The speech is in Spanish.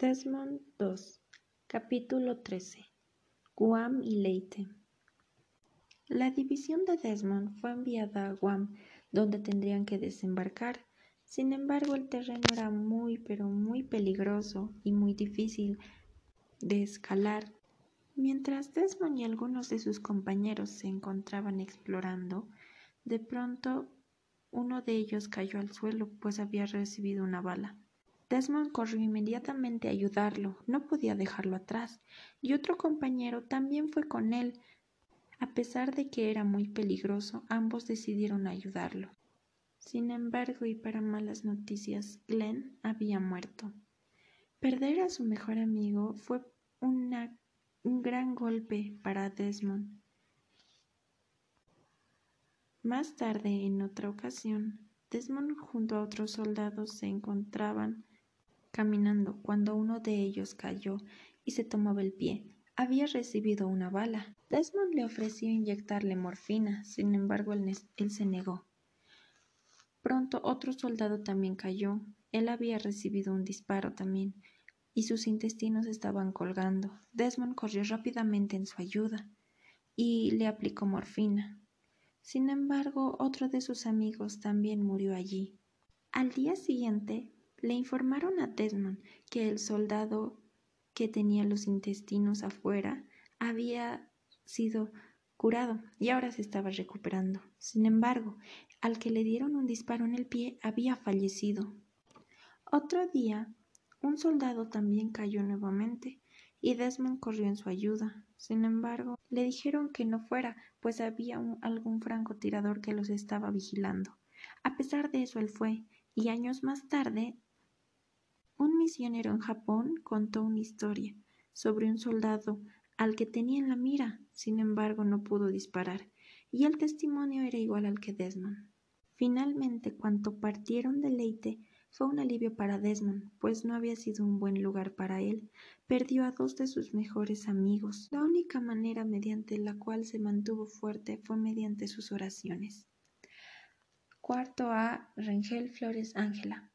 Desmond 2 Capítulo 13 Guam y Leyte La división de Desmond fue enviada a Guam, donde tendrían que desembarcar. Sin embargo, el terreno era muy pero muy peligroso y muy difícil de escalar. Mientras Desmond y algunos de sus compañeros se encontraban explorando, de pronto uno de ellos cayó al suelo, pues había recibido una bala. Desmond corrió inmediatamente a ayudarlo, no podía dejarlo atrás, y otro compañero también fue con él. A pesar de que era muy peligroso, ambos decidieron ayudarlo. Sin embargo, y para malas noticias, Glenn había muerto. Perder a su mejor amigo fue un gran golpe para Desmond. Más tarde, en otra ocasión, Desmond junto a otros soldados se encontraban caminando cuando uno de ellos cayó y se tomaba el pie. Había recibido una bala. Desmond le ofreció inyectarle morfina, sin embargo él, se negó. Pronto otro soldado también cayó. Él había recibido un disparo también y sus intestinos estaban colgando. Desmond corrió rápidamente en su ayuda y le aplicó morfina. Sin embargo, otro de sus amigos también murió allí. Al día siguiente, le informaron a Desmond que el soldado que tenía los intestinos afuera había sido curado y ahora se estaba recuperando. Sin embargo, al que le dieron un disparo en el pie había fallecido. Otro día, un soldado también cayó nuevamente y Desmond corrió en su ayuda. Sin embargo, le dijeron que no fuera, pues había algún francotirador que los estaba vigilando. A pesar de eso, él fue, y años más tarde en Japón contó una historia sobre un soldado al que tenía en la mira, sin embargo no pudo disparar, y el testimonio era igual al que Desmond. Finalmente, cuando partieron de Leyte, fue un alivio para Desmond, pues no había sido un buen lugar para él. Perdió a dos de sus mejores amigos. La única manera mediante la cual se mantuvo fuerte fue mediante sus oraciones. Cuarto A. Rengel Flores Ángela.